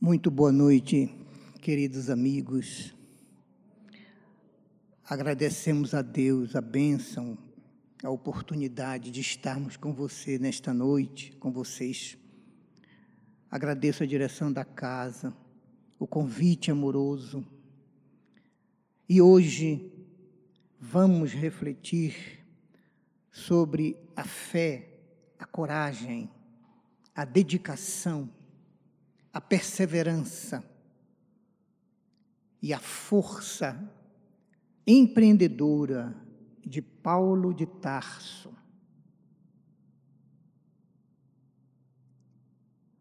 Muito boa noite, queridos amigos. Agradecemos a Deus a bênção, a oportunidade de estarmos com você nesta noite, com vocês. Agradeço a direção da casa, o convite amoroso. E hoje vamos refletir sobre a fé, a coragem, a dedicação a perseverança e a força empreendedora de Paulo de Tarso.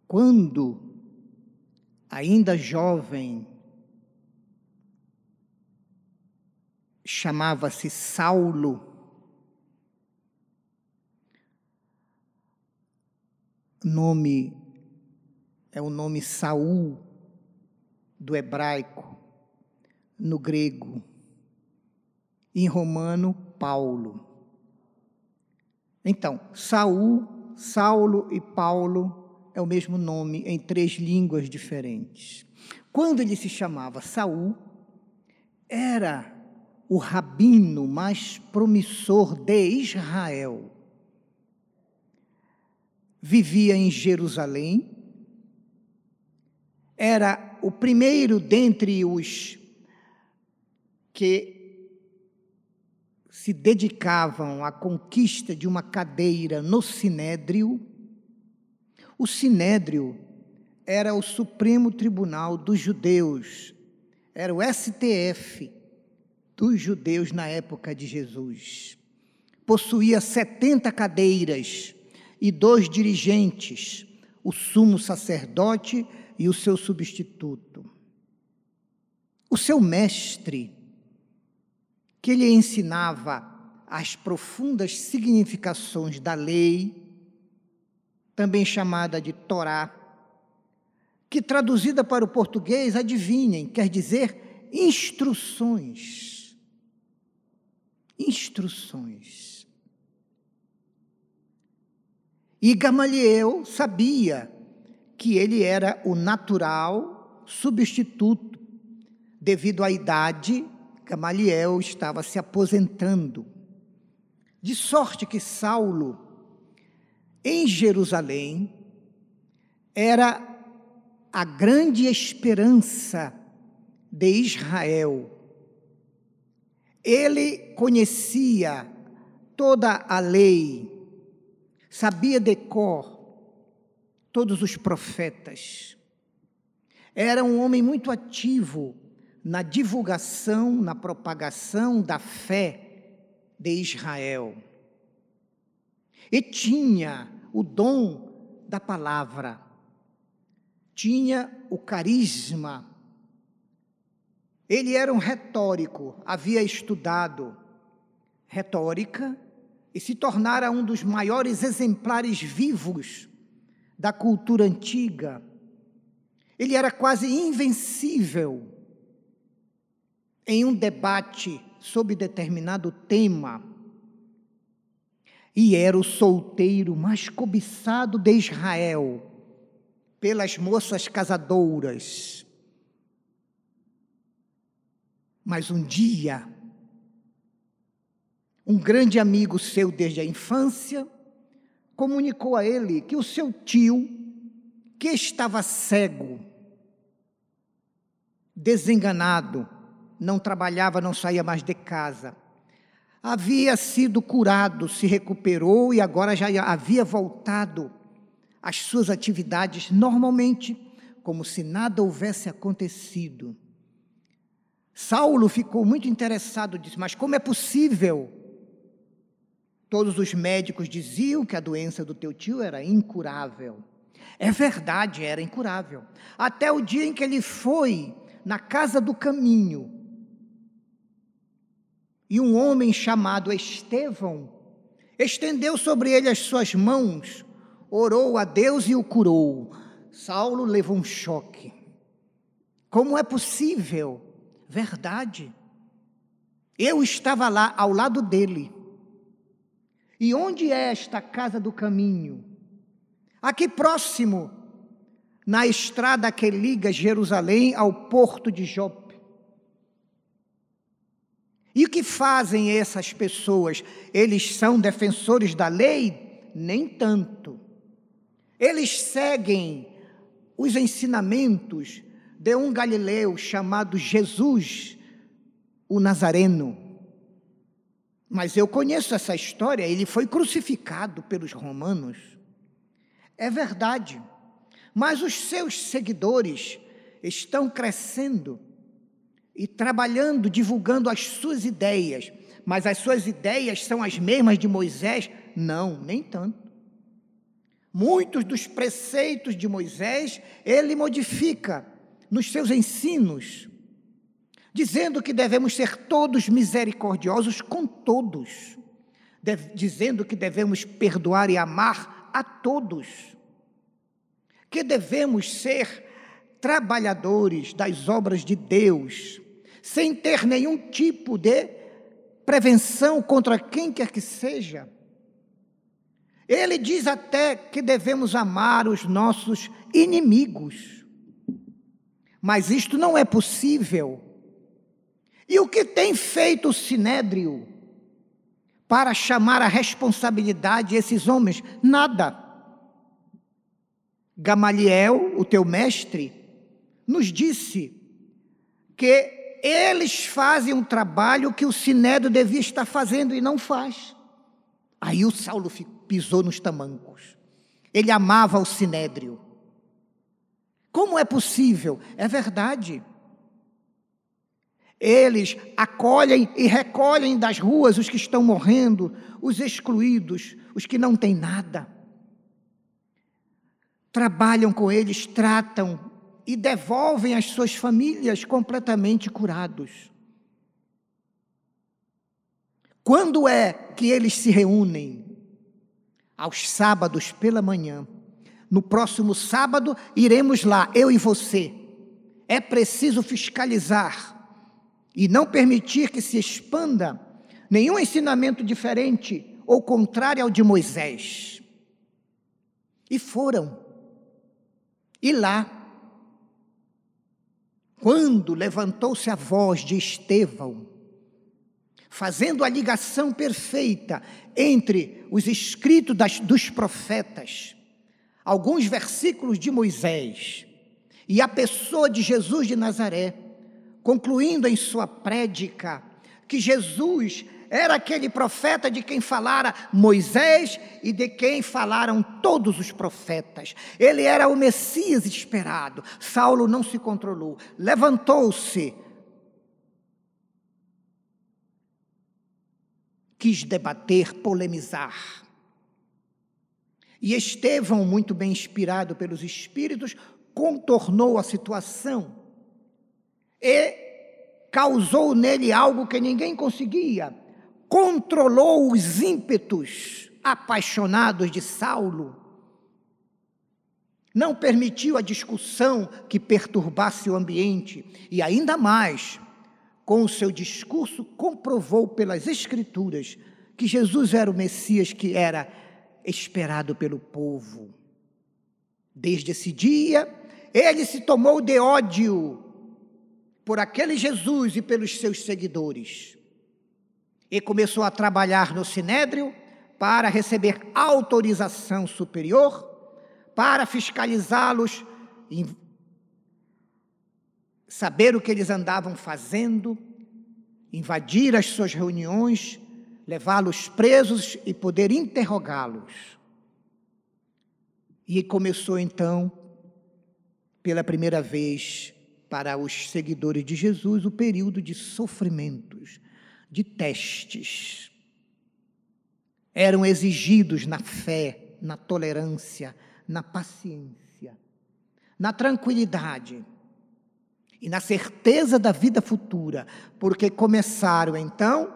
Quando, ainda jovem, chamava-se Saulo, nome é o nome Saul do hebraico, no grego, em romano, Paulo. Então, Saul, Saulo e Paulo é o mesmo nome em três línguas diferentes. Quando ele se chamava Saul, era o rabino mais promissor de Israel. Vivia em Jerusalém, era o primeiro dentre os que se dedicavam à conquista de uma cadeira no Sinédrio. O Sinédrio era o Supremo Tribunal dos Judeus, era o STF dos judeus na época de Jesus. Possuía 70 cadeiras e dois dirigentes, o sumo sacerdote e o seu substituto. O seu mestre, que lhe ensinava as profundas significações da lei, também chamada de Torá, que traduzida para o português, adivinhem, quer dizer instruções. Instruções. E Gamaliel sabia que ele era o natural substituto. Devido à idade, Gamaliel estava se aposentando. De sorte que Saulo, em Jerusalém, era a grande esperança de Israel. Ele conhecia toda a lei, sabia de cor todos os profetas. Era um homem muito ativo na divulgação, na propagação da fé de Israel. E tinha o dom da palavra, tinha o carisma. Ele era um retórico, havia estudado retórica e se tornara um dos maiores exemplares vivos da cultura antiga. Ele era quase invencível em um debate sobre determinado tema. E era o solteiro mais cobiçado de Israel pelas moças casadouras. Mas um dia, um grande amigo seu desde a infância, comunicou a ele que o seu tio, que estava cego, desenganado, não trabalhava, não saía mais de casa, havia sido curado, se recuperou e agora já havia voltado às suas atividades normalmente, como se nada houvesse acontecido. Saulo ficou muito interessado, disse: Mas como é possível Todos os médicos diziam que a doença do teu tio era incurável. É verdade, era incurável. Até o dia em que ele foi na casa do caminho e um homem chamado Estevão estendeu sobre ele as suas mãos, orou a Deus e o curou. Saulo levou um choque. Como é possível? Verdade. Eu estava lá ao lado dele. E onde é esta casa do caminho? Aqui próximo, na estrada que liga Jerusalém ao porto de Jope. E o que fazem essas pessoas? Eles são defensores da lei? Nem tanto. Eles seguem os ensinamentos de um galileu chamado Jesus, o Nazareno. Mas eu conheço essa história, ele foi crucificado pelos romanos. É verdade. Mas os seus seguidores estão crescendo e trabalhando, divulgando as suas ideias. Mas as suas ideias são as mesmas de Moisés? Não, nem tanto. Muitos dos preceitos de Moisés ele modifica nos seus ensinos dizendo que devemos ser todos misericordiosos com todos, dizendo que devemos perdoar e amar a todos, que devemos ser trabalhadores das obras de Deus, sem ter nenhum tipo de prevenção contra quem quer que seja. Ele diz até que devemos amar os nossos inimigos. Mas isto não é possível e o que tem feito o sinédrio para chamar a responsabilidade esses homens? Nada. Gamaliel, o teu mestre, nos disse que eles fazem um trabalho que o sinédrio devia estar fazendo e não faz. Aí o Saulo pisou nos tamancos. Ele amava o sinédrio. Como é possível? É verdade. Eles acolhem e recolhem das ruas os que estão morrendo, os excluídos, os que não têm nada. Trabalham com eles, tratam e devolvem as suas famílias completamente curados. Quando é que eles se reúnem? Aos sábados pela manhã. No próximo sábado iremos lá, eu e você. É preciso fiscalizar e não permitir que se expanda nenhum ensinamento diferente ou contrário ao de Moisés. E foram. E lá, quando levantou-se a voz de Estevão, fazendo a ligação perfeita entre os escritos das, dos profetas, alguns versículos de Moisés e a pessoa de Jesus de Nazaré, concluindo em sua prédica que Jesus era aquele profeta de quem falara Moisés e de quem falaram todos os profetas. Ele era o Messias esperado. Saulo não se controlou, levantou-se, quis debater, polemizar. E Estevão, muito bem inspirado pelos Espíritos, contornou a situação e causou nele algo que ninguém conseguia. Controlou os ímpetos apaixonados de Saulo. Não permitiu a discussão que perturbasse o ambiente e ainda mais, com o seu discurso comprovou pelas escrituras que Jesus era o Messias que era esperado pelo povo. Desde esse dia, ele se tomou de ódio por aquele Jesus e pelos seus seguidores. E começou a trabalhar no Sinédrio para receber autorização superior, para fiscalizá-los, saber o que eles andavam fazendo, invadir as suas reuniões, levá-los presos e poder interrogá-los. E começou então, pela primeira vez, para os seguidores de Jesus o período de sofrimentos, de testes. Eram exigidos na fé, na tolerância, na paciência, na tranquilidade e na certeza da vida futura, porque começaram então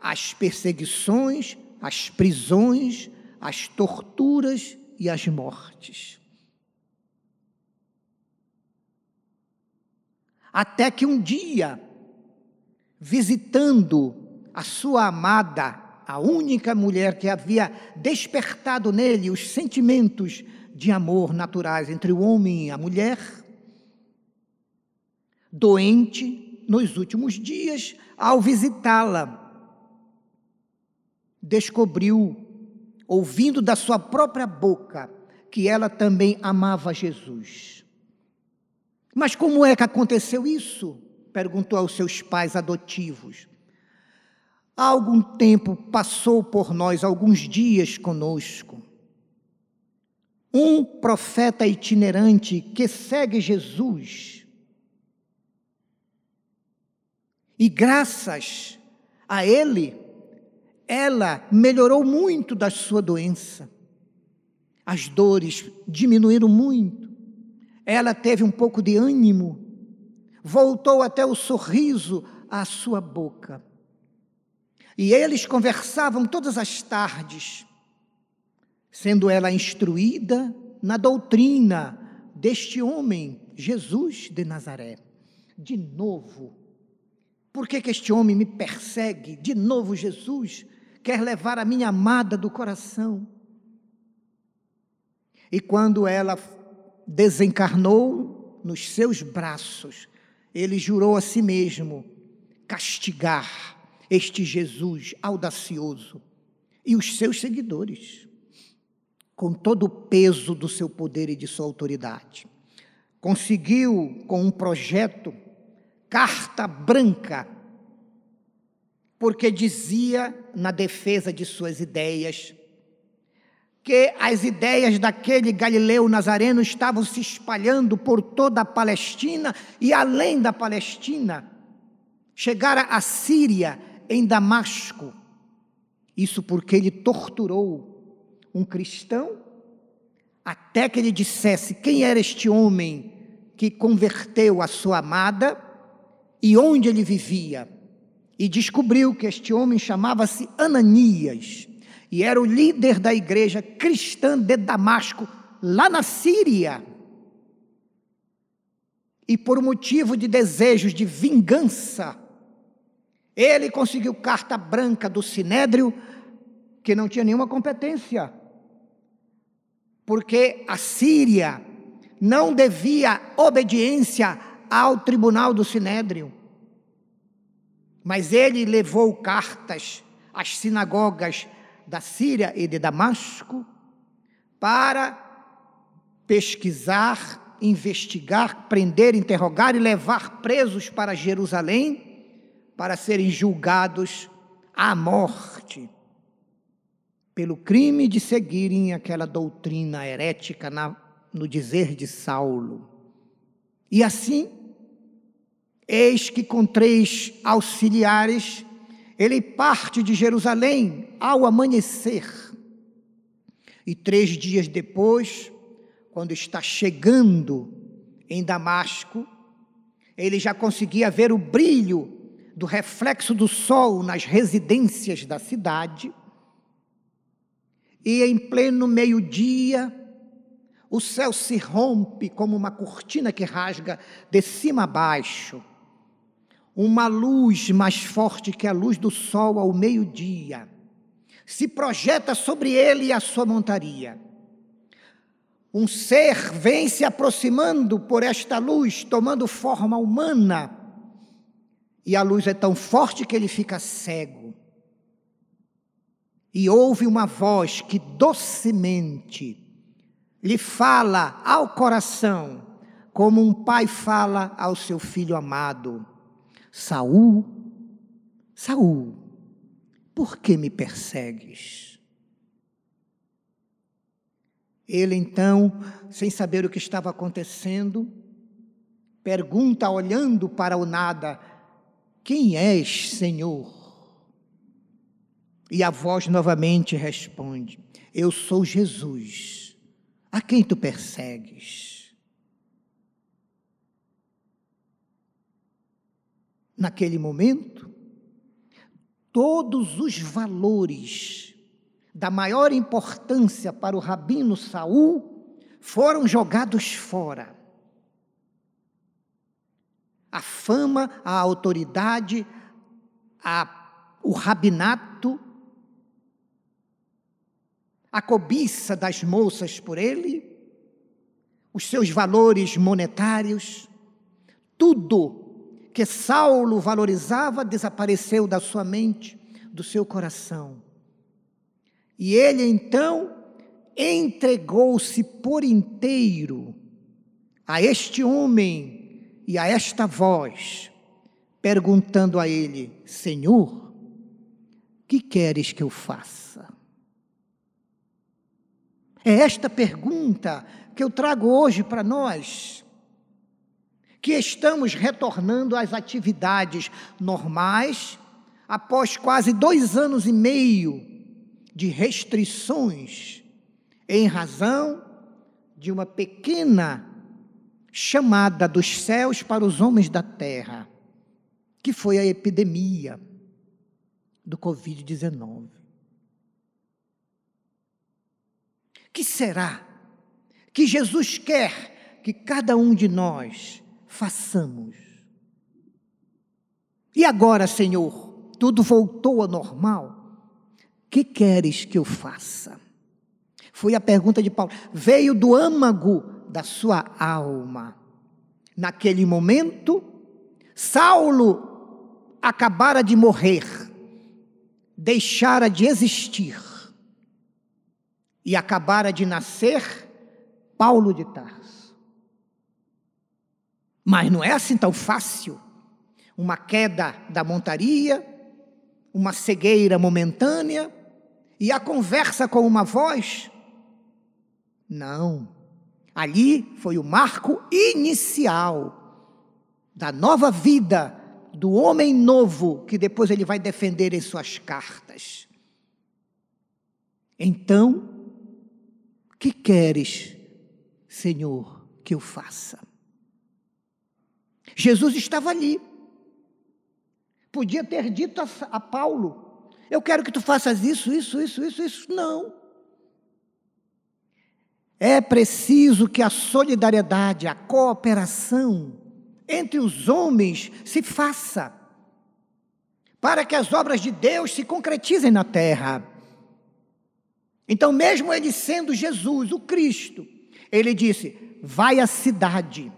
as perseguições, as prisões, as torturas e as mortes. Até que um dia, visitando a sua amada, a única mulher que havia despertado nele os sentimentos de amor naturais entre o homem e a mulher, doente nos últimos dias, ao visitá-la, descobriu, ouvindo da sua própria boca, que ela também amava Jesus. Mas como é que aconteceu isso? perguntou aos seus pais adotivos. Há algum tempo passou por nós, alguns dias conosco. Um profeta itinerante que segue Jesus. E graças a ele, ela melhorou muito da sua doença. As dores diminuíram muito. Ela teve um pouco de ânimo. Voltou até o sorriso à sua boca. E eles conversavam todas as tardes, sendo ela instruída na doutrina deste homem, Jesus de Nazaré. De novo, por que, que este homem me persegue? De novo, Jesus quer levar a minha amada do coração. E quando ela desencarnou nos seus braços, ele jurou a si mesmo castigar este Jesus audacioso e os seus seguidores, com todo o peso do seu poder e de sua autoridade. Conseguiu, com um projeto, carta branca, porque dizia, na defesa de suas ideias, que as ideias daquele Galileu Nazareno estavam se espalhando por toda a Palestina e além da Palestina. Chegara à Síria em Damasco. Isso porque ele torturou um cristão até que ele dissesse quem era este homem que converteu a sua amada e onde ele vivia. E descobriu que este homem chamava-se Ananias e era o líder da igreja cristã de Damasco, lá na Síria. E por motivo de desejos de vingança, ele conseguiu carta branca do Sinédrio, que não tinha nenhuma competência. Porque a Síria não devia obediência ao tribunal do Sinédrio. Mas ele levou cartas às sinagogas da Síria e de Damasco para pesquisar, investigar, prender, interrogar e levar presos para Jerusalém para serem julgados à morte pelo crime de seguirem aquela doutrina herética na, no dizer de Saulo. E assim, eis que com três auxiliares, ele parte de Jerusalém ao amanhecer. E três dias depois, quando está chegando em Damasco, ele já conseguia ver o brilho do reflexo do sol nas residências da cidade, e em pleno meio-dia, o céu se rompe como uma cortina que rasga de cima a baixo. Uma luz mais forte que a luz do sol ao meio-dia se projeta sobre ele e a sua montaria. Um ser vem se aproximando por esta luz, tomando forma humana e a luz é tão forte que ele fica cego. E ouve uma voz que docemente lhe fala ao coração, como um pai fala ao seu filho amado: Saul, Saul, por que me persegues? Ele então, sem saber o que estava acontecendo, pergunta olhando para o nada: quem és, Senhor? E a voz novamente responde: Eu sou Jesus, a quem tu persegues. Naquele momento, todos os valores da maior importância para o rabino Saul foram jogados fora. A fama, a autoridade, a, o rabinato a cobiça das moças por ele, os seus valores monetários, tudo que Saulo valorizava desapareceu da sua mente, do seu coração. E ele então entregou-se por inteiro a este homem e a esta voz, perguntando a ele: Senhor, que queres que eu faça? É esta pergunta que eu trago hoje para nós, que estamos retornando às atividades normais após quase dois anos e meio de restrições em razão de uma pequena chamada dos céus para os homens da terra, que foi a epidemia do Covid-19. Que será que Jesus quer que cada um de nós façamos? E agora, Senhor, tudo voltou ao normal. Que queres que eu faça? Foi a pergunta de Paulo. Veio do âmago da sua alma. Naquele momento, Saulo acabara de morrer, deixara de existir e acabara de nascer Paulo de Tarso. Mas não é assim tão fácil. Uma queda da montaria, uma cegueira momentânea e a conversa com uma voz? Não. Ali foi o marco inicial da nova vida do homem novo que depois ele vai defender em suas cartas. Então, que queres, Senhor, que eu faça? Jesus estava ali. Podia ter dito a, a Paulo: Eu quero que tu faças isso, isso, isso, isso, isso. Não. É preciso que a solidariedade, a cooperação entre os homens se faça, para que as obras de Deus se concretizem na terra. Então, mesmo ele sendo Jesus, o Cristo, ele disse: Vai à cidade,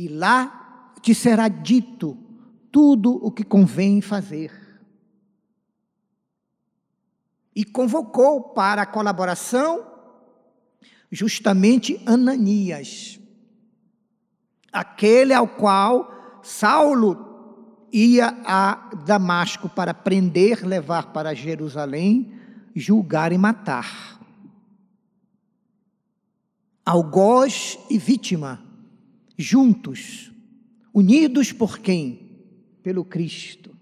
e lá te será dito tudo o que convém fazer. E convocou para a colaboração justamente Ananias, aquele ao qual Saulo ia a Damasco para prender, levar para Jerusalém julgar e matar. Algoz e vítima, juntos, unidos por quem? Pelo Cristo.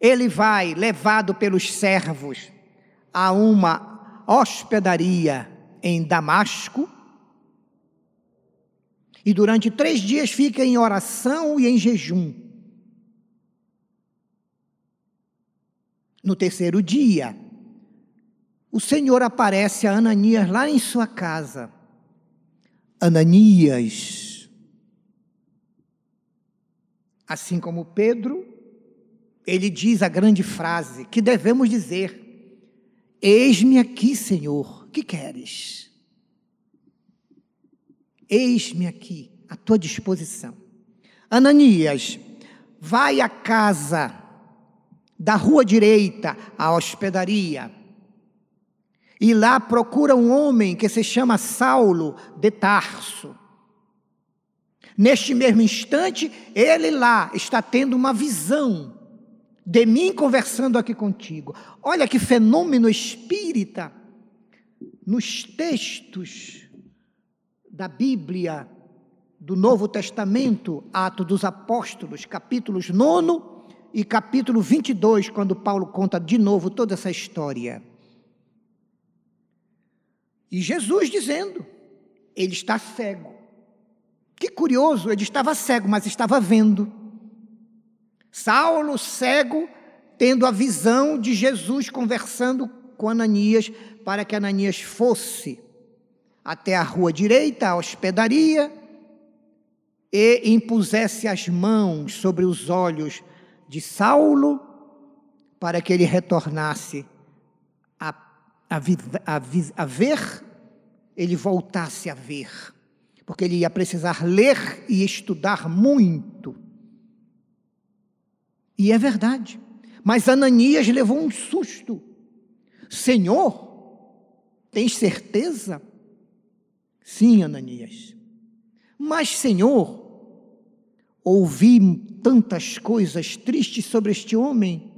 Ele vai, levado pelos servos, a uma hospedaria em Damasco, e durante três dias fica em oração e em jejum. No terceiro dia, o Senhor aparece a Ananias lá em sua casa. Ananias. Assim como Pedro, ele diz a grande frase que devemos dizer: Eis-me aqui, Senhor, que queres? Eis-me aqui, à tua disposição. Ananias, vai à casa da rua direita à hospedaria. E lá procura um homem que se chama Saulo de Tarso. Neste mesmo instante, ele lá está tendo uma visão de mim conversando aqui contigo. Olha que fenômeno espírita nos textos da Bíblia do Novo Testamento, Atos dos Apóstolos, capítulos 9 e capítulo 22, quando Paulo conta de novo toda essa história. E Jesus dizendo: ele está cego. Que curioso, ele estava cego, mas estava vendo. Saulo, cego, tendo a visão de Jesus conversando com Ananias, para que Ananias fosse até a rua direita, a hospedaria, e impusesse as mãos sobre os olhos de Saulo para que ele retornasse a, a, a ver, ele voltasse a ver, porque ele ia precisar ler e estudar muito. E é verdade. Mas Ananias levou um susto. Senhor, tens certeza? Sim, Ananias. Mas, Senhor, ouvi tantas coisas tristes sobre este homem.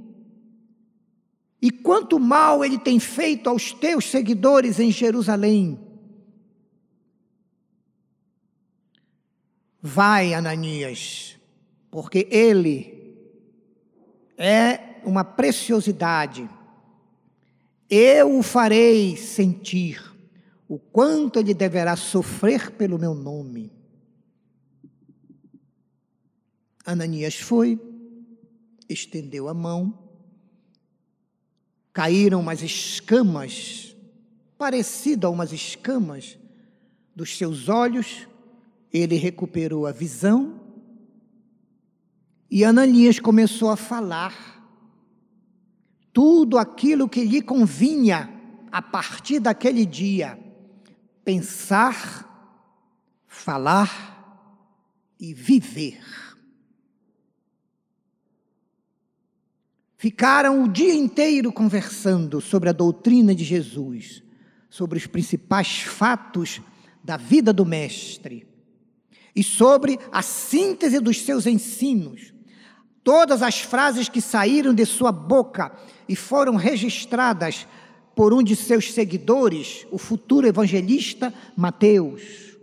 E quanto mal ele tem feito aos teus seguidores em Jerusalém. Vai, Ananias, porque ele é uma preciosidade. Eu o farei sentir o quanto ele deverá sofrer pelo meu nome. Ananias foi, estendeu a mão, caíram umas escamas, parecido a umas escamas, dos seus olhos, ele recuperou a visão, e Ananias começou a falar tudo aquilo que lhe convinha a partir daquele dia pensar, falar e viver. Ficaram o dia inteiro conversando sobre a doutrina de Jesus, sobre os principais fatos da vida do Mestre e sobre a síntese dos seus ensinos. Todas as frases que saíram de sua boca e foram registradas por um de seus seguidores, o futuro evangelista Mateus.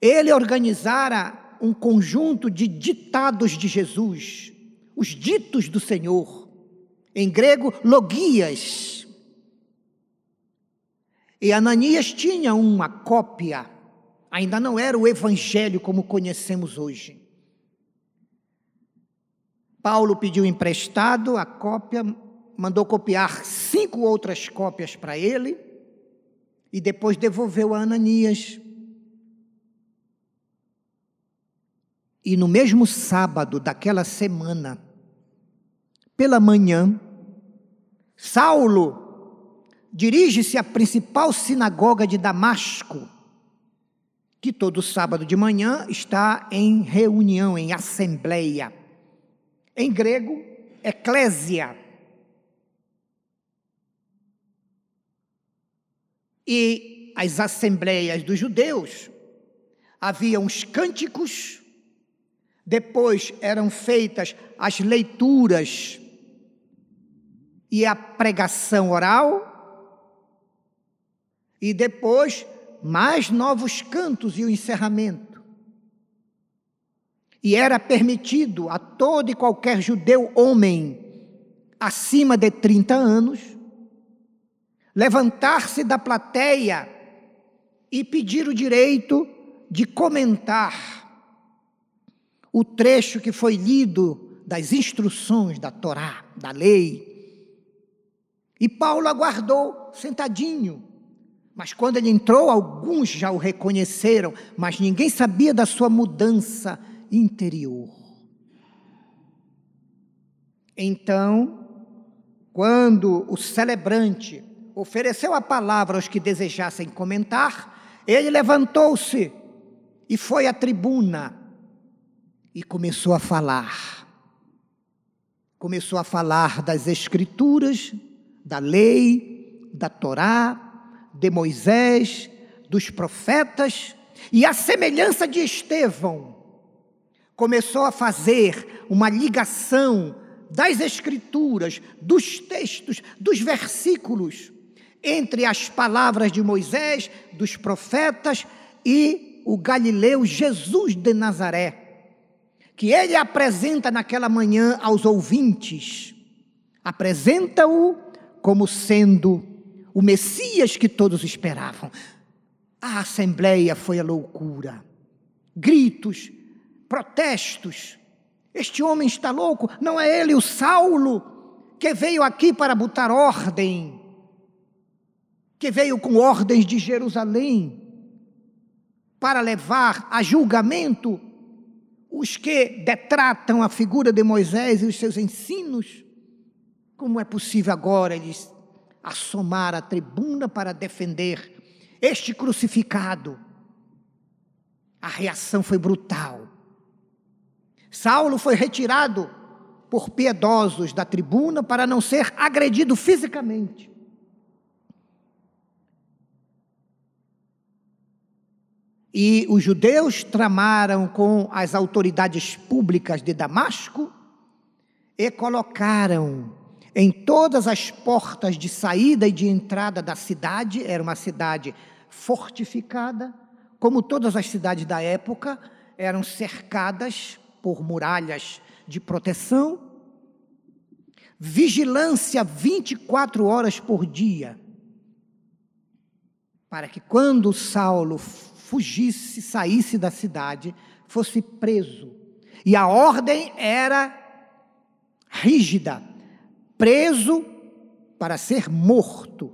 Ele organizara um conjunto de ditados de Jesus, os ditos do Senhor, em grego, logias. E Ananias tinha uma cópia, ainda não era o evangelho como conhecemos hoje. Paulo pediu emprestado a cópia, mandou copiar cinco outras cópias para ele e depois devolveu a Ananias. E no mesmo sábado daquela semana, pela manhã, Saulo dirige-se à principal sinagoga de Damasco, que todo sábado de manhã está em reunião, em assembleia. Em grego, eclésia. e as assembleias dos judeus, havia uns cânticos, depois eram feitas as leituras e a pregação oral, e depois mais novos cantos e o encerramento. E era permitido a todo e qualquer judeu homem acima de 30 anos levantar-se da plateia e pedir o direito de comentar o trecho que foi lido das instruções da Torá, da lei. E Paulo aguardou sentadinho. Mas quando ele entrou, alguns já o reconheceram, mas ninguém sabia da sua mudança interior. Então, quando o celebrante ofereceu a palavra aos que desejassem comentar, ele levantou-se e foi à tribuna e começou a falar. Começou a falar das Escrituras, da lei, da Torá, de Moisés, dos profetas, e a semelhança de Estevão, começou a fazer uma ligação das Escrituras, dos textos, dos versículos, entre as palavras de Moisés, dos profetas e o galileu Jesus de Nazaré, que ele apresenta naquela manhã aos ouvintes, apresenta-o como sendo o Messias que todos esperavam. A assembleia foi a loucura, gritos, protestos. Este homem está louco, não é ele o Saulo que veio aqui para botar ordem que veio com ordens de Jerusalém para levar a julgamento os que detratam a figura de Moisés e os seus ensinos, como é possível agora eles assomar a tribuna para defender este crucificado? A reação foi brutal. Saulo foi retirado por piedosos da tribuna para não ser agredido fisicamente. E os judeus tramaram com as autoridades públicas de Damasco e colocaram em todas as portas de saída e de entrada da cidade, era uma cidade fortificada, como todas as cidades da época, eram cercadas por muralhas de proteção, vigilância 24 horas por dia, para que quando Saulo fugisse, saísse da cidade, fosse preso. E a ordem era rígida: preso para ser morto.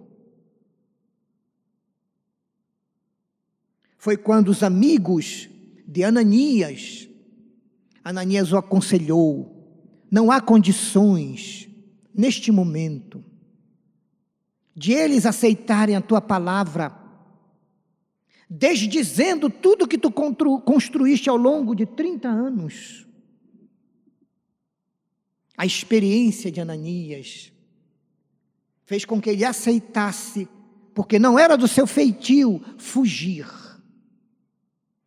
Foi quando os amigos de Ananias, Ananias o aconselhou: não há condições, neste momento, de eles aceitarem a tua palavra desdizendo tudo que tu construíste ao longo de 30 anos. A experiência de Ananias fez com que ele aceitasse, porque não era do seu feitio fugir.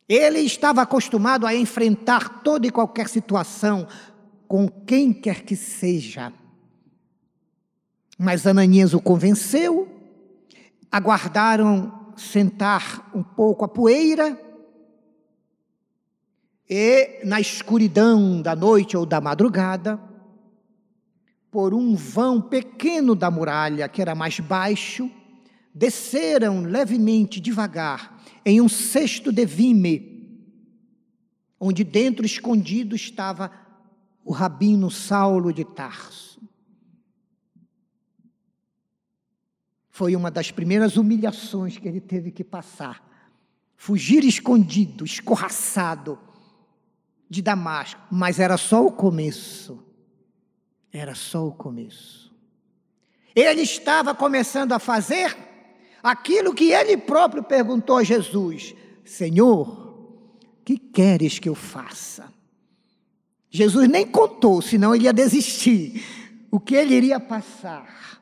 Ele estava acostumado a enfrentar toda e qualquer situação com quem quer que seja. Mas Ananias o convenceu, aguardaram sentar um pouco a poeira e, na escuridão da noite ou da madrugada, por um vão pequeno da muralha, que era mais baixo, desceram levemente, devagar, em um cesto de vime, onde dentro escondido estava o rabino Saulo de Tarso. Foi uma das primeiras humilhações que ele teve que passar. Fugir escondido, escorraçado de Damasco, mas era só o começo. Era só o começo. Ele estava começando a fazer aquilo que ele próprio perguntou a Jesus: Senhor, que queres que eu faça? Jesus nem contou, senão ele ia desistir. O que ele iria passar?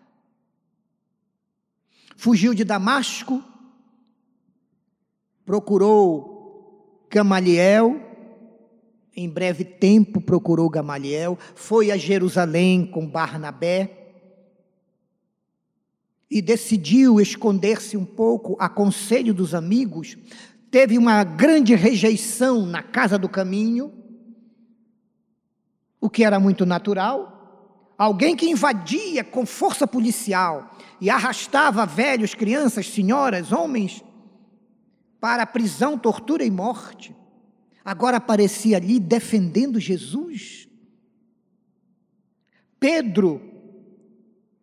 Fugiu de Damasco, procurou Gamaliel, em breve tempo procurou Gamaliel, foi a Jerusalém com Barnabé e decidiu esconder-se um pouco a conselho dos amigos. Teve uma grande rejeição na casa do caminho, o que era muito natural. Alguém que invadia com força policial e arrastava velhos, crianças, senhoras, homens para prisão, tortura e morte, agora aparecia ali defendendo Jesus. Pedro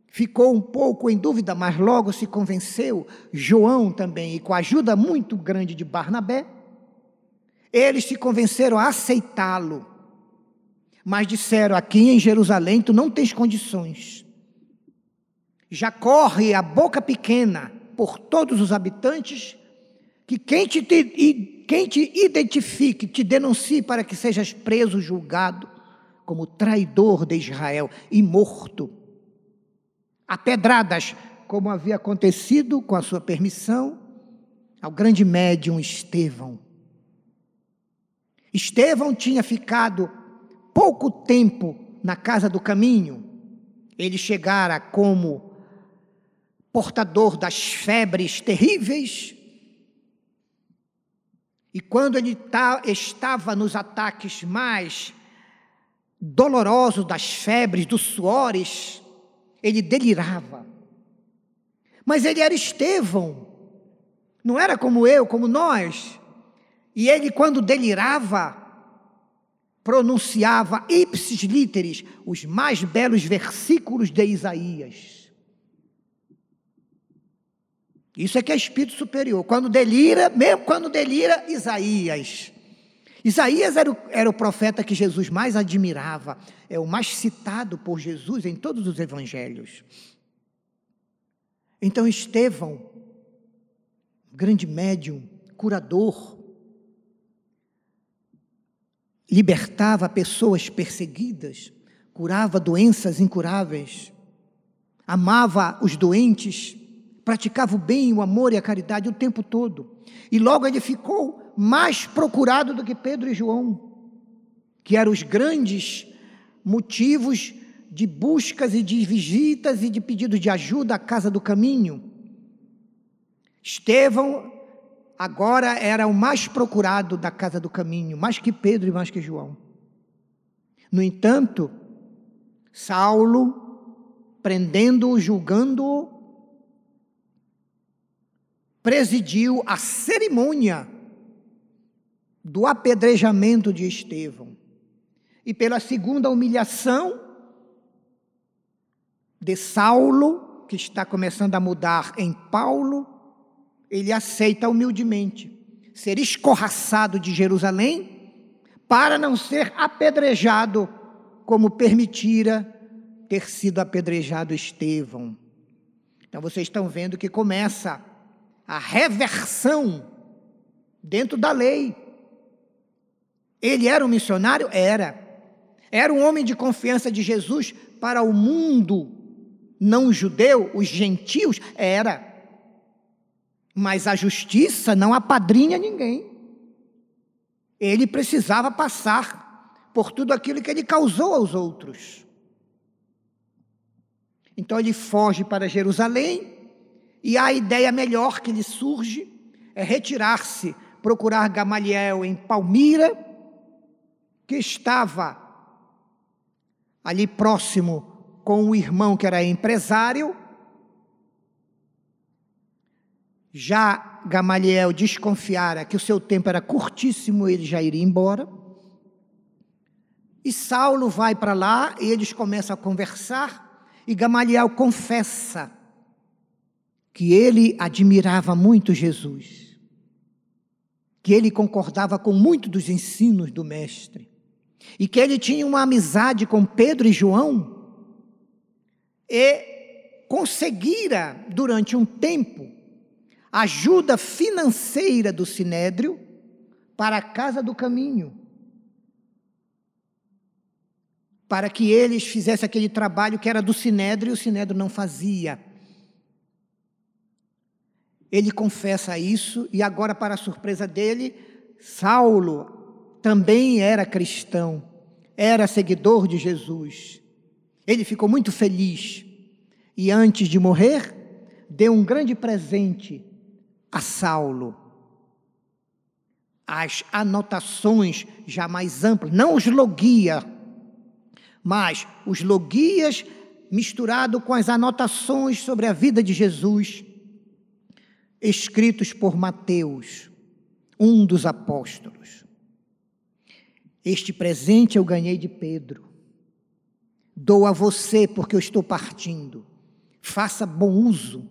ficou um pouco em dúvida, mas logo se convenceu. João também, e com a ajuda muito grande de Barnabé, eles se convenceram a aceitá-lo. Mas disseram: aqui em Jerusalém tu não tens condições. Já corre a boca pequena por todos os habitantes que quem te, quem te identifique, te denuncie para que sejas preso, julgado como traidor de Israel e morto. A pedradas, como havia acontecido com a sua permissão, ao grande médium Estevão. Estevão tinha ficado pouco tempo na casa do caminho, ele chegara como portador das febres terríveis. E quando ele estava nos ataques mais dolorosos das febres, dos suores, ele delirava. Mas ele era Estevão, não era como eu, como nós. E ele, quando delirava, pronunciava ipsis literis os mais belos versículos de Isaías. Isso é que é espírito superior. Quando delira, mesmo quando delira, Isaías. Isaías era o, era o profeta que Jesus mais admirava, é o mais citado por Jesus em todos os evangelhos. Então, Estevão, grande médium, curador, libertava pessoas perseguidas, curava doenças incuráveis, amava os doentes, praticava o bem, o amor e a caridade o tempo todo. E logo ele ficou mais procurado do que Pedro e João, que eram os grandes motivos de buscas e de visitas e de pedidos de ajuda à casa do caminho. Estevão agora era o mais procurado da casa do caminho, mais que Pedro e mais que João. No entanto, Saulo, prendendo-o, julgando-o, presidiu a cerimônia do apedrejamento de Estevão. E pela segunda humilhação de Saulo, que está começando a mudar em Paulo, ele aceita humildemente ser escorraçado de Jerusalém para não ser apedrejado como permitira ter sido apedrejado Estevão. Então vocês estão vendo que começa a reversão dentro da lei. Ele era um missionário? Era. Era um homem de confiança de Jesus para o mundo não judeu, os gentios? Era. Mas a justiça não apadrinha ninguém. Ele precisava passar por tudo aquilo que ele causou aos outros. Então ele foge para Jerusalém e a ideia melhor que lhe surge é retirar-se, procurar Gamaliel em Palmira, que estava ali próximo com o irmão que era empresário, Já Gamaliel desconfiara que o seu tempo era curtíssimo, ele já iria embora. E Saulo vai para lá e eles começam a conversar, e Gamaliel confessa que ele admirava muito Jesus, que ele concordava com muito dos ensinos do Mestre, e que ele tinha uma amizade com Pedro e João, e conseguira, durante um tempo, ajuda financeira do Sinédrio para a casa do caminho. Para que eles fizessem aquele trabalho que era do Sinédrio e o Sinédrio não fazia. Ele confessa isso e agora, para a surpresa dele, Saulo também era cristão, era seguidor de Jesus. Ele ficou muito feliz e antes de morrer, deu um grande presente a Saulo. As anotações já mais amplas, não os logia, mas os logias misturado com as anotações sobre a vida de Jesus, escritos por Mateus, um dos apóstolos. Este presente eu ganhei de Pedro. Dou a você porque eu estou partindo. Faça bom uso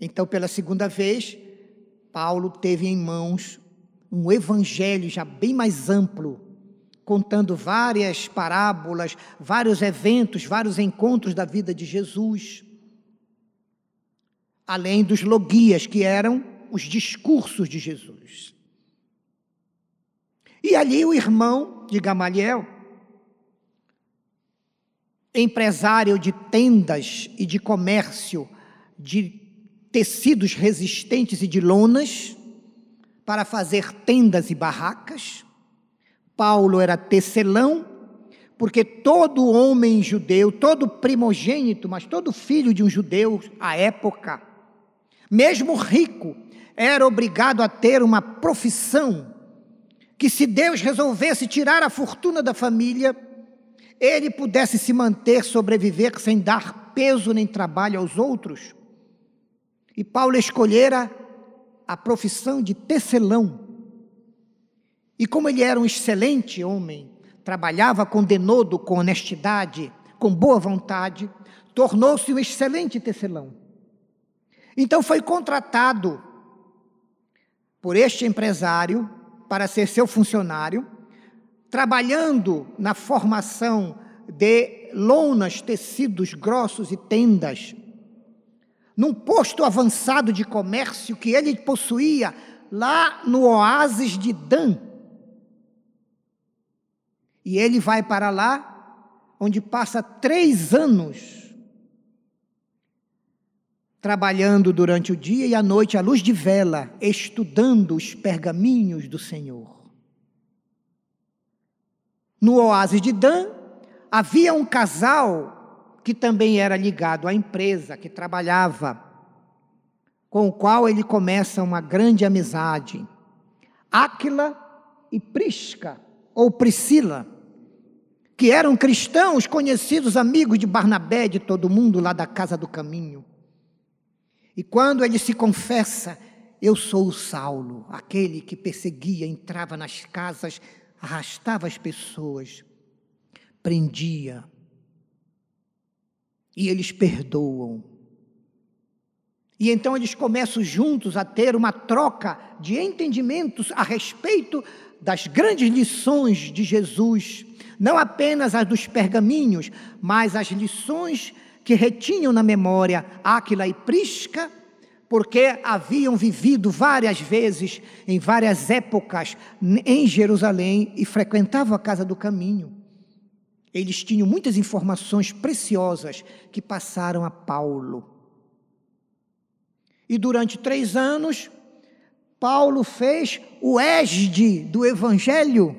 então, pela segunda vez, Paulo teve em mãos um evangelho já bem mais amplo, contando várias parábolas, vários eventos, vários encontros da vida de Jesus. Além dos logias, que eram os discursos de Jesus. E ali o irmão de Gamaliel, empresário de tendas e de comércio de tecidos resistentes e de lonas para fazer tendas e barracas. Paulo era tecelão, porque todo homem judeu, todo primogênito, mas todo filho de um judeu à época, mesmo rico, era obrigado a ter uma profissão que, se Deus resolvesse tirar a fortuna da família, ele pudesse se manter, sobreviver sem dar peso nem trabalho aos outros. E Paulo escolhera a profissão de tecelão. E como ele era um excelente homem, trabalhava com denodo, com honestidade, com boa vontade, tornou-se um excelente tecelão. Então foi contratado por este empresário para ser seu funcionário, trabalhando na formação de lonas, tecidos grossos e tendas, num posto avançado de comércio que ele possuía lá no oásis de Dan. E ele vai para lá, onde passa três anos trabalhando durante o dia e à noite à luz de vela, estudando os pergaminhos do Senhor. No oásis de Dan, havia um casal que também era ligado à empresa, que trabalhava, com o qual ele começa uma grande amizade. Áquila e Prisca, ou Priscila, que eram cristãos, conhecidos amigos de Barnabé, de todo mundo lá da casa do caminho. E quando ele se confessa, eu sou o Saulo, aquele que perseguia, entrava nas casas, arrastava as pessoas, prendia. E eles perdoam. E então eles começam juntos a ter uma troca de entendimentos a respeito das grandes lições de Jesus, não apenas as dos pergaminhos, mas as lições que retinham na memória Áquila e Prisca, porque haviam vivido várias vezes, em várias épocas, em Jerusalém e frequentavam a casa do caminho. Eles tinham muitas informações preciosas que passaram a Paulo. E durante três anos, Paulo fez o ESD do Evangelho.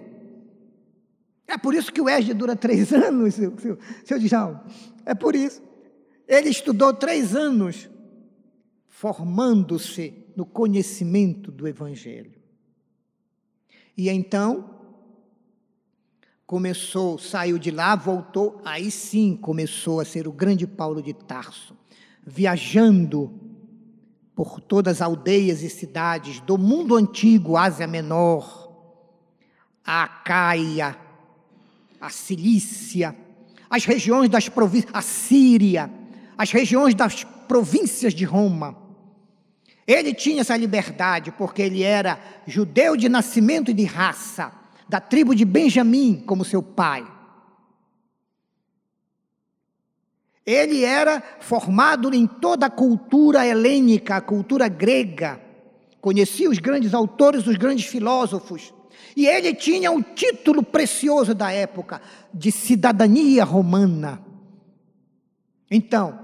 É por isso que o ESD dura três anos, seu, seu, seu Djalma. É por isso. Ele estudou três anos, formando-se no conhecimento do Evangelho. E então, começou, saiu de lá, voltou, aí sim começou a ser o grande Paulo de Tarso, viajando por todas as aldeias e cidades do mundo antigo, Ásia Menor, a Acaia, a Cilícia, as regiões das províncias, a Síria, as regiões das províncias de Roma. Ele tinha essa liberdade porque ele era judeu de nascimento e de raça, da tribo de Benjamim, como seu pai. Ele era formado em toda a cultura helênica, a cultura grega. Conhecia os grandes autores, os grandes filósofos. E ele tinha um título precioso da época, de cidadania romana. Então,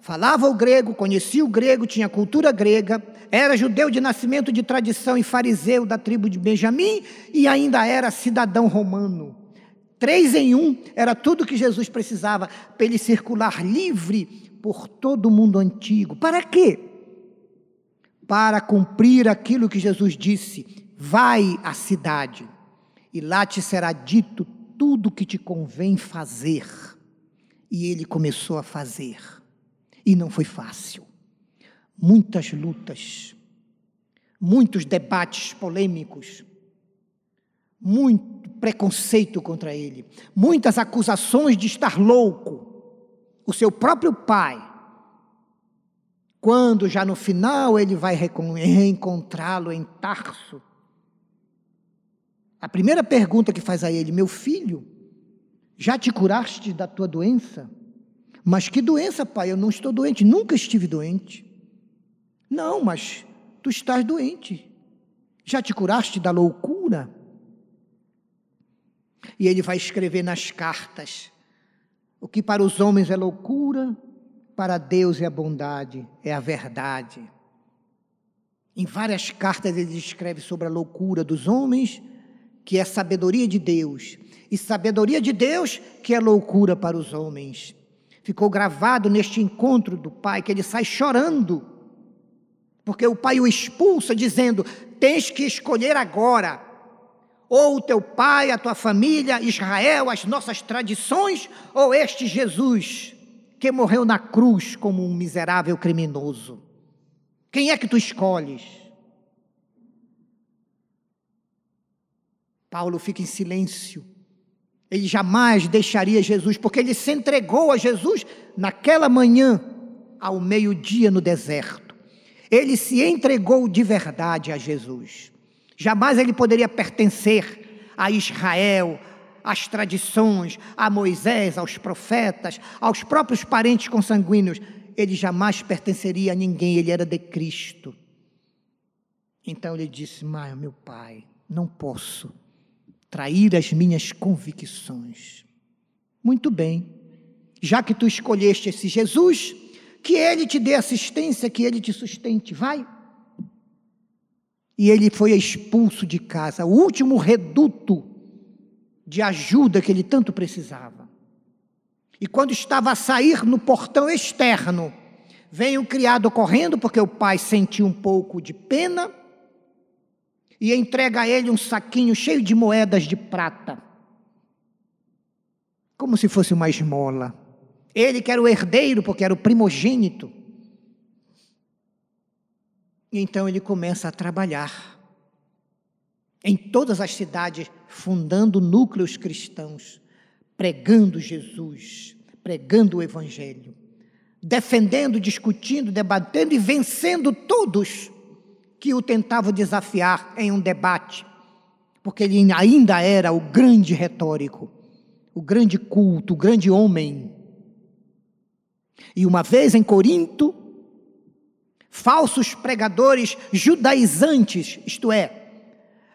falava o grego, conhecia o grego, tinha cultura grega, era judeu de nascimento de tradição e fariseu da tribo de Benjamim e ainda era cidadão romano. Três em um era tudo que Jesus precisava para ele circular livre por todo o mundo antigo. Para quê? Para cumprir aquilo que Jesus disse: vai à cidade e lá te será dito tudo o que te convém fazer. E ele começou a fazer. E não foi fácil. Muitas lutas, muitos debates polêmicos, muito preconceito contra ele, muitas acusações de estar louco. O seu próprio pai, quando já no final ele vai reencontrá-lo em Tarso, a primeira pergunta que faz a ele, meu filho, já te curaste da tua doença? Mas que doença, pai? Eu não estou doente, nunca estive doente. Não, mas tu estás doente. Já te curaste da loucura? E ele vai escrever nas cartas: o que para os homens é loucura, para Deus é a bondade, é a verdade. Em várias cartas ele escreve sobre a loucura dos homens, que é sabedoria de Deus, e sabedoria de Deus, que é loucura para os homens ficou gravado neste encontro do pai, que ele sai chorando, porque o pai o expulsa, dizendo: Tens que escolher agora, ou o teu pai, a tua família, Israel, as nossas tradições, ou este Jesus, que morreu na cruz como um miserável criminoso. Quem é que tu escolhes? Paulo fica em silêncio. Ele jamais deixaria Jesus, porque ele se entregou a Jesus naquela manhã, ao meio-dia no deserto. Ele se entregou de verdade a Jesus. Jamais ele poderia pertencer a Israel, às tradições, a Moisés, aos profetas, aos próprios parentes consanguíneos. Ele jamais pertenceria a ninguém, ele era de Cristo. Então ele disse: Mas, meu pai, não posso trair as minhas convicções. Muito bem, já que tu escolheste esse Jesus, que ele te dê assistência, que ele te sustente, vai. E ele foi expulso de casa, o último reduto de ajuda que ele tanto precisava. E quando estava a sair no portão externo, vem o criado correndo, porque o pai sentiu um pouco de pena, e entrega a ele um saquinho cheio de moedas de prata, como se fosse uma esmola. Ele que era o herdeiro, porque era o primogênito. E então ele começa a trabalhar em todas as cidades, fundando núcleos cristãos, pregando Jesus, pregando o Evangelho, defendendo, discutindo, debatendo e vencendo todos que o tentavam desafiar em um debate, porque ele ainda era o grande retórico, o grande culto, o grande homem. E uma vez em Corinto, falsos pregadores judaizantes, isto é,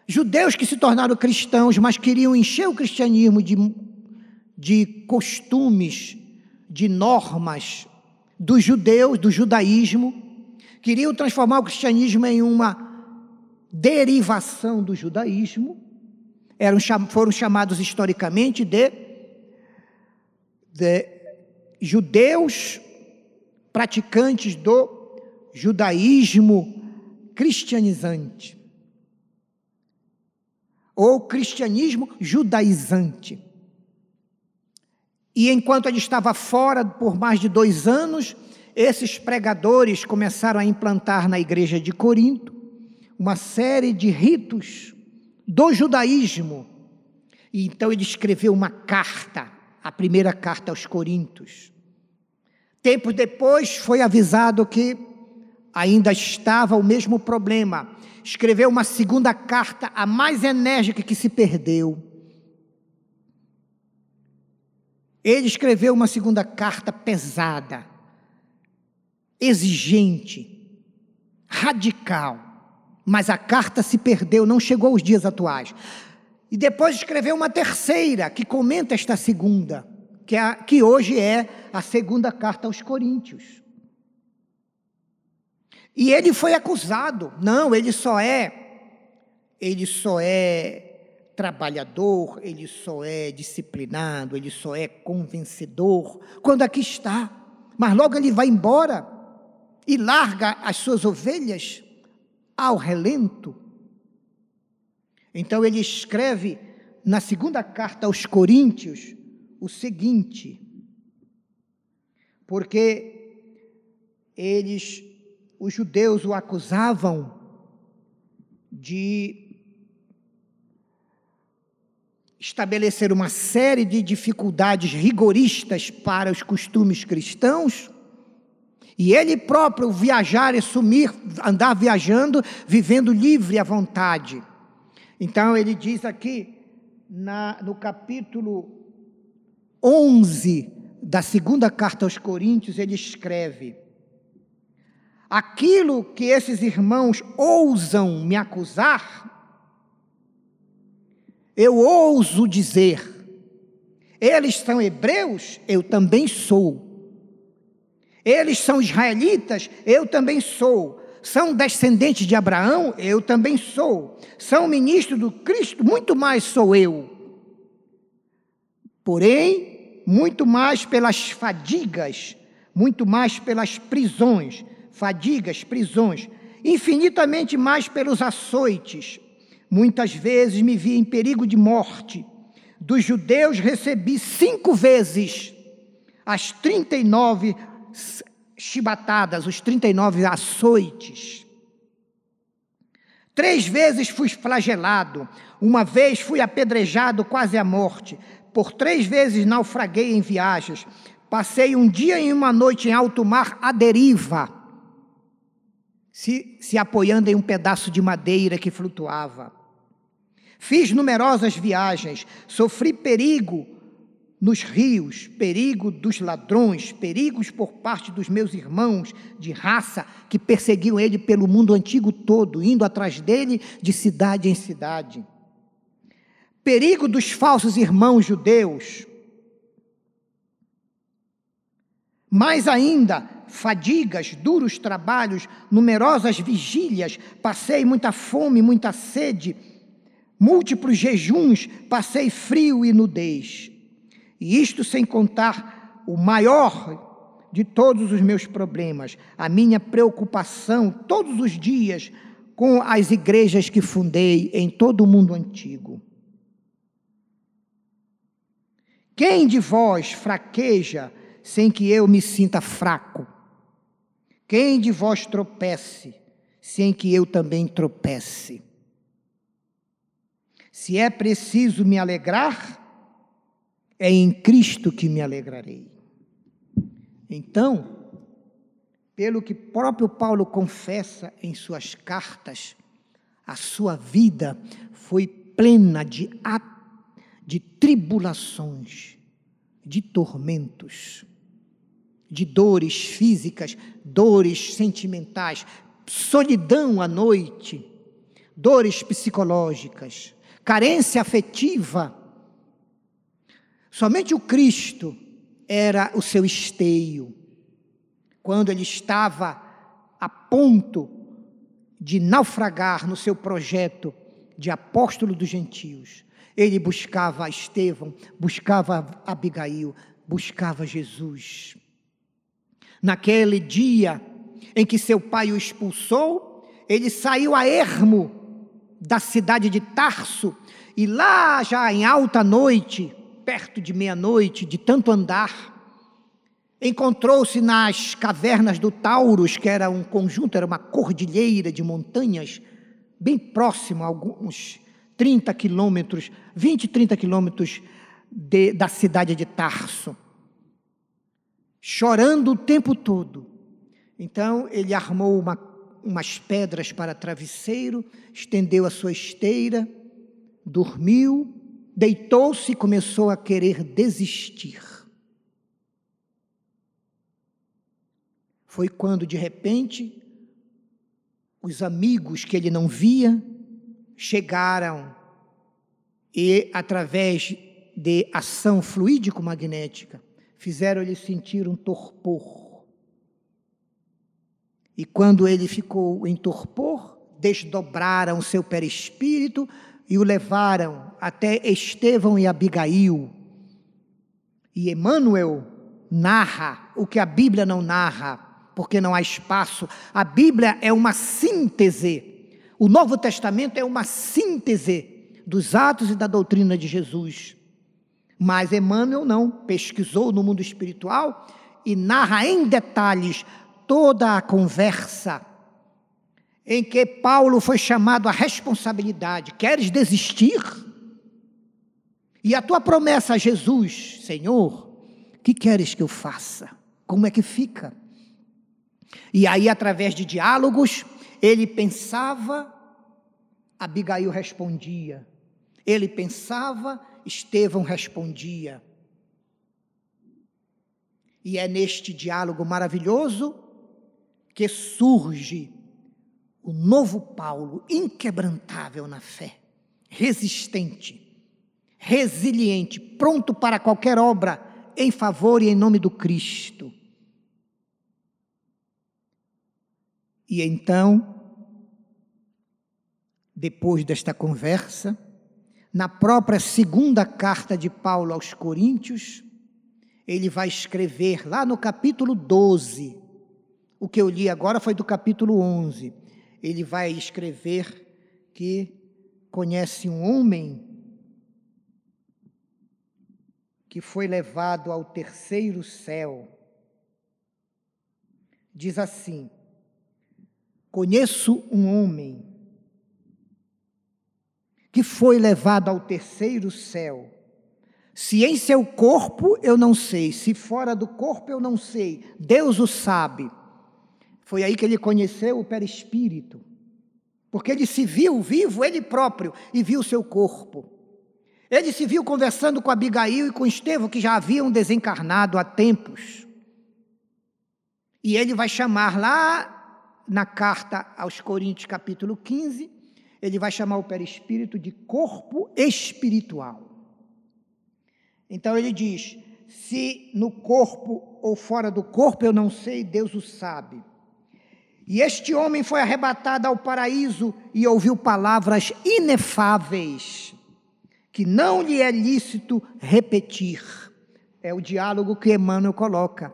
judeus que se tornaram cristãos, mas queriam encher o cristianismo de, de costumes, de normas dos judeus, do judaísmo, queriam transformar o cristianismo em uma derivação do judaísmo, eram, foram chamados historicamente de, de judeus praticantes do judaísmo cristianizante ou cristianismo judaizante. E enquanto ele estava fora por mais de dois anos, esses pregadores começaram a implantar na igreja de Corinto uma série de ritos do judaísmo. E então ele escreveu uma carta, a primeira carta aos Coríntios. Tempo depois foi avisado que ainda estava o mesmo problema escreveu uma segunda carta, a mais enérgica que se perdeu. Ele escreveu uma segunda carta pesada, exigente, radical, mas a carta se perdeu, não chegou aos dias atuais. E depois escreveu uma terceira, que comenta esta segunda, que, é a, que hoje é a segunda carta aos Coríntios. E ele foi acusado. Não, ele só é, ele só é trabalhador, ele só é disciplinado, ele só é convencedor quando aqui está. Mas logo ele vai embora e larga as suas ovelhas ao relento. Então ele escreve na segunda carta aos Coríntios o seguinte: porque eles os judeus o acusavam de estabelecer uma série de dificuldades rigoristas para os costumes cristãos, e ele próprio viajar e sumir, andar viajando, vivendo livre à vontade. Então ele diz aqui, na, no capítulo 11 da segunda carta aos Coríntios, ele escreve: aquilo que esses irmãos ousam me acusar, eu ouso dizer, eles são hebreus, eu também sou. Eles são israelitas, eu também sou. São descendentes de Abraão, eu também sou. São ministros do Cristo, muito mais sou eu. Porém, muito mais pelas fadigas, muito mais pelas prisões, fadigas, prisões, infinitamente mais pelos açoites. Muitas vezes me vi em perigo de morte. Dos judeus recebi cinco vezes as 39 chibatadas, os 39 açoites. Três vezes fui flagelado, uma vez fui apedrejado quase à morte, por três vezes naufraguei em viagens, passei um dia e uma noite em alto mar à deriva se, se apoiando em um pedaço de madeira que flutuava. Fiz numerosas viagens, sofri perigo nos rios, perigo dos ladrões, perigos por parte dos meus irmãos de raça que perseguiam ele pelo mundo antigo todo, indo atrás dele de cidade em cidade. Perigo dos falsos irmãos judeus. Mais ainda, fadigas, duros trabalhos, numerosas vigílias, passei muita fome, muita sede, múltiplos jejuns, passei frio e nudez. E isto sem contar o maior de todos os meus problemas, a minha preocupação todos os dias com as igrejas que fundei em todo o mundo antigo. Quem de vós fraqueja sem que eu me sinta fraco? Quem de vós tropece sem que eu também tropece? Se é preciso me alegrar, é em Cristo que me alegrarei. Então, pelo que próprio Paulo confessa em suas cartas, a sua vida foi plena de, de tribulações, de tormentos, de dores físicas, dores sentimentais, solidão à noite, dores psicológicas, carência afetiva, Somente o Cristo era o seu esteio. Quando ele estava a ponto de naufragar no seu projeto de apóstolo dos gentios, ele buscava Estevão, buscava Abigail, buscava Jesus. Naquele dia em que seu pai o expulsou, ele saiu a ermo da cidade de Tarso e lá já em alta noite, perto de meia-noite, de tanto andar, encontrou-se nas cavernas do Taurus, que era um conjunto, era uma cordilheira de montanhas, bem próximo, a alguns 30 quilômetros, 20, 30 quilômetros de, da cidade de Tarso, chorando o tempo todo. Então ele armou uma, umas pedras para travesseiro, estendeu a sua esteira, dormiu deitou-se e começou a querer desistir. Foi quando, de repente, os amigos que ele não via chegaram e, através de ação fluídico-magnética, fizeram-lhe sentir um torpor. E quando ele ficou em torpor, desdobraram o seu perispírito, e o levaram até Estevão e Abigail. E Emmanuel narra o que a Bíblia não narra, porque não há espaço. A Bíblia é uma síntese. O Novo Testamento é uma síntese dos atos e da doutrina de Jesus. Mas Emmanuel não, pesquisou no mundo espiritual e narra em detalhes toda a conversa em que Paulo foi chamado à responsabilidade. Queres desistir? E a tua promessa a Jesus, Senhor, que queres que eu faça? Como é que fica? E aí, através de diálogos, ele pensava, Abigail respondia. Ele pensava, Estevão respondia. E é neste diálogo maravilhoso que surge o novo Paulo, inquebrantável na fé, resistente, resiliente, pronto para qualquer obra em favor e em nome do Cristo. E então, depois desta conversa, na própria segunda carta de Paulo aos Coríntios, ele vai escrever lá no capítulo 12. O que eu li agora foi do capítulo 11 ele vai escrever que conhece um homem que foi levado ao terceiro céu. Diz assim: Conheço um homem que foi levado ao terceiro céu. Se em seu corpo eu não sei, se fora do corpo eu não sei, Deus o sabe Foi aí que ele conheceu o perispírito. Porque ele se viu vivo ele próprio e viu seu corpo. Ele se viu conversando com Abigail e com Estevão, que já haviam desencarnado há tempos. E ele vai chamar lá na carta aos Coríntios, capítulo 15, ele vai chamar o perispírito de corpo espiritual. Então ele diz: se no corpo ou fora do corpo eu não sei, Deus o sabe. E este homem foi arrebatado ao paraíso e ouviu palavras inefáveis, que não lhe é lícito repetir. É o diálogo que Emmanuel coloca.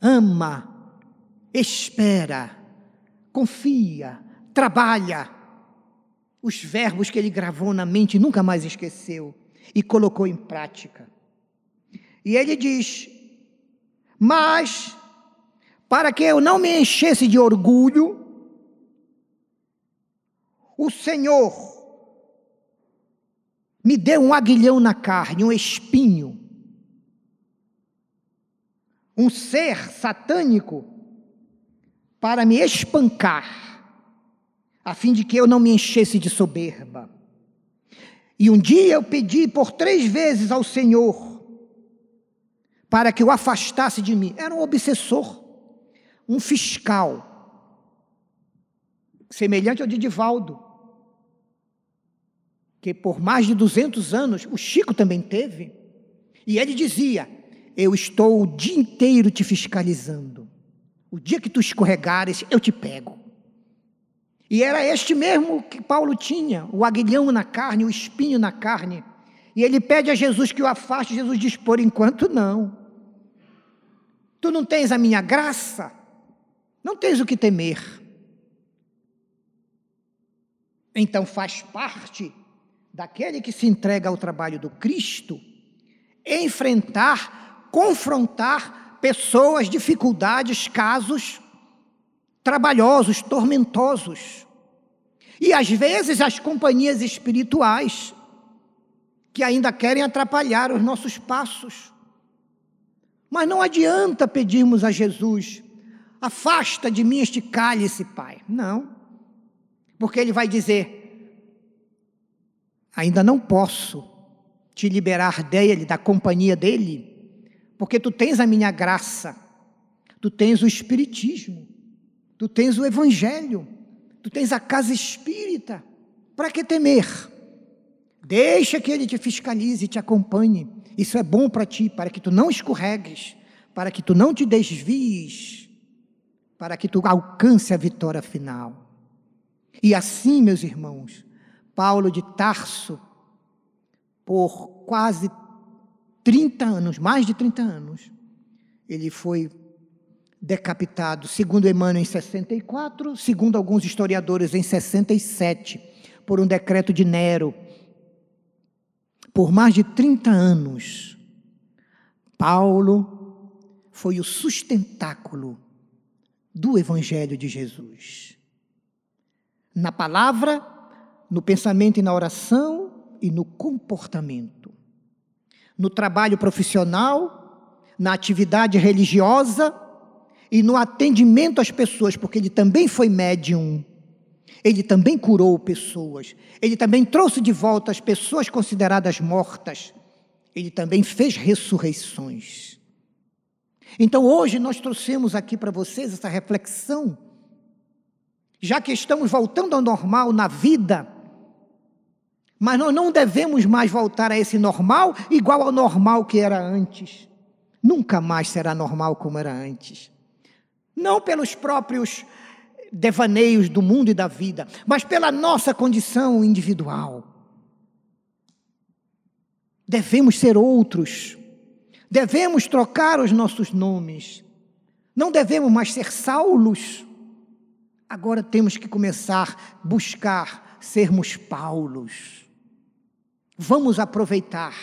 Ama, espera, confia, trabalha. Os verbos que ele gravou na mente nunca mais esqueceu e colocou em prática. E ele diz: Mas para que eu não me enchesse de orgulho, o Senhor me deu um aguilhão na carne, um espinho, um ser satânico para me espancar, a fim de que eu não me enchesse de soberba. E um dia eu pedi por três vezes ao Senhor para que o afastasse de mim. Era um obsessor um fiscal, semelhante ao de Divaldo, que por mais de 200 anos o Chico também teve, e ele dizia: Eu estou o dia inteiro te fiscalizando. O dia que tu escorregares, eu te pego. E era este mesmo que Paulo tinha, o aguilhão na carne, o espinho na carne. E ele pede a Jesus que o afaste, Jesus diz: Por enquanto não. Tu não tens a minha graça? Não tens o que temer. Então faz parte daquele que se entrega ao trabalho do Cristo enfrentar, confrontar pessoas, dificuldades, casos trabalhosos, tormentosos. E às vezes as companhias espirituais que ainda querem atrapalhar os nossos passos. Mas não adianta pedirmos a Jesus Afasta de mim este cálice, Pai. Não. Porque ele vai dizer: Ainda não posso te liberar dele, da companhia dele, porque tu tens a minha graça, tu tens o Espiritismo, tu tens o Evangelho, tu tens a casa espírita. Para que temer? Deixa que ele te fiscalize e te acompanhe. Isso é bom para ti, para que tu não escorregues, para que tu não te desvies para que tu alcance a vitória final. E assim, meus irmãos, Paulo de Tarso, por quase 30 anos, mais de 30 anos, ele foi decapitado, segundo Emmanuel, em 64, segundo alguns historiadores, em 67, por um decreto de Nero. Por mais de 30 anos, Paulo foi o sustentáculo do Evangelho de Jesus. Na palavra, no pensamento e na oração e no comportamento. No trabalho profissional, na atividade religiosa e no atendimento às pessoas, porque ele também foi médium. Ele também curou pessoas. Ele também trouxe de volta as pessoas consideradas mortas. Ele também fez ressurreições. Então hoje nós trouxemos aqui para vocês essa reflexão, já que estamos voltando ao normal na vida, mas nós não devemos mais voltar a esse normal igual ao normal que era antes. Nunca mais será normal como era antes. Não pelos próprios devaneios do mundo e da vida, mas pela nossa condição individual. Devemos ser outros Devemos trocar os nossos nomes. Não devemos mais ser Saulos. Agora temos que começar a buscar sermos Paulos. Vamos aproveitar.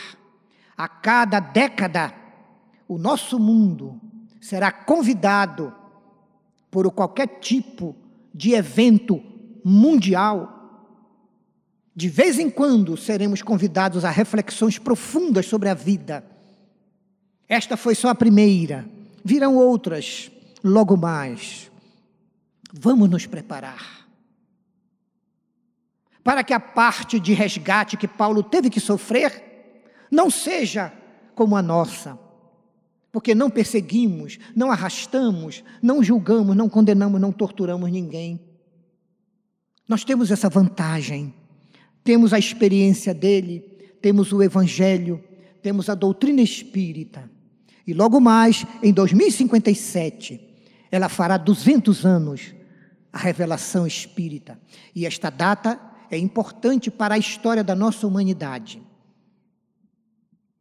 A cada década, o nosso mundo será convidado por qualquer tipo de evento mundial. De vez em quando seremos convidados a reflexões profundas sobre a vida esta foi só a primeira. Virão outras logo mais. Vamos nos preparar para que a parte de resgate que Paulo teve que sofrer não seja como a nossa. Porque não perseguimos, não arrastamos, não julgamos, não condenamos, não torturamos ninguém. Nós temos essa vantagem. Temos a experiência dele, temos o evangelho, temos a doutrina espírita. E logo mais, em 2057, ela fará 200 anos a revelação espírita. E esta data é importante para a história da nossa humanidade.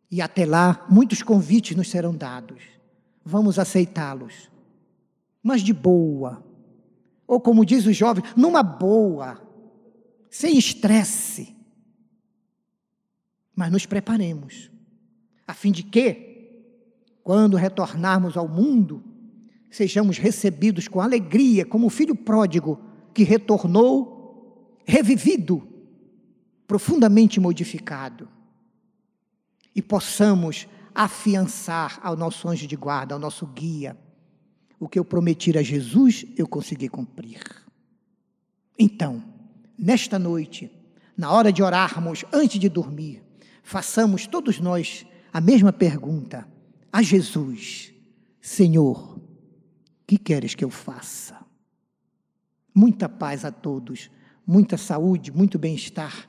E até lá, muitos convites nos serão dados. Vamos aceitá-los. Mas de boa. Ou como diz o jovem, numa boa. Sem estresse. Mas nos preparemos. A fim de que, quando retornarmos ao mundo, sejamos recebidos com alegria, como o filho pródigo que retornou revivido, profundamente modificado e possamos afiançar ao nosso anjo de guarda, ao nosso guia. O que eu prometi a Jesus, eu consegui cumprir. Então, nesta noite, na hora de orarmos antes de dormir, façamos todos nós a mesma pergunta a Jesus: Senhor, que queres que eu faça? Muita paz a todos, muita saúde, muito bem-estar.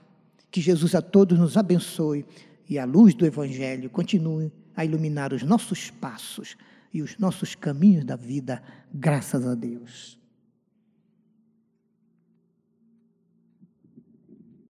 Que Jesus a todos nos abençoe e a luz do Evangelho continue a iluminar os nossos passos e os nossos caminhos da vida, graças a Deus.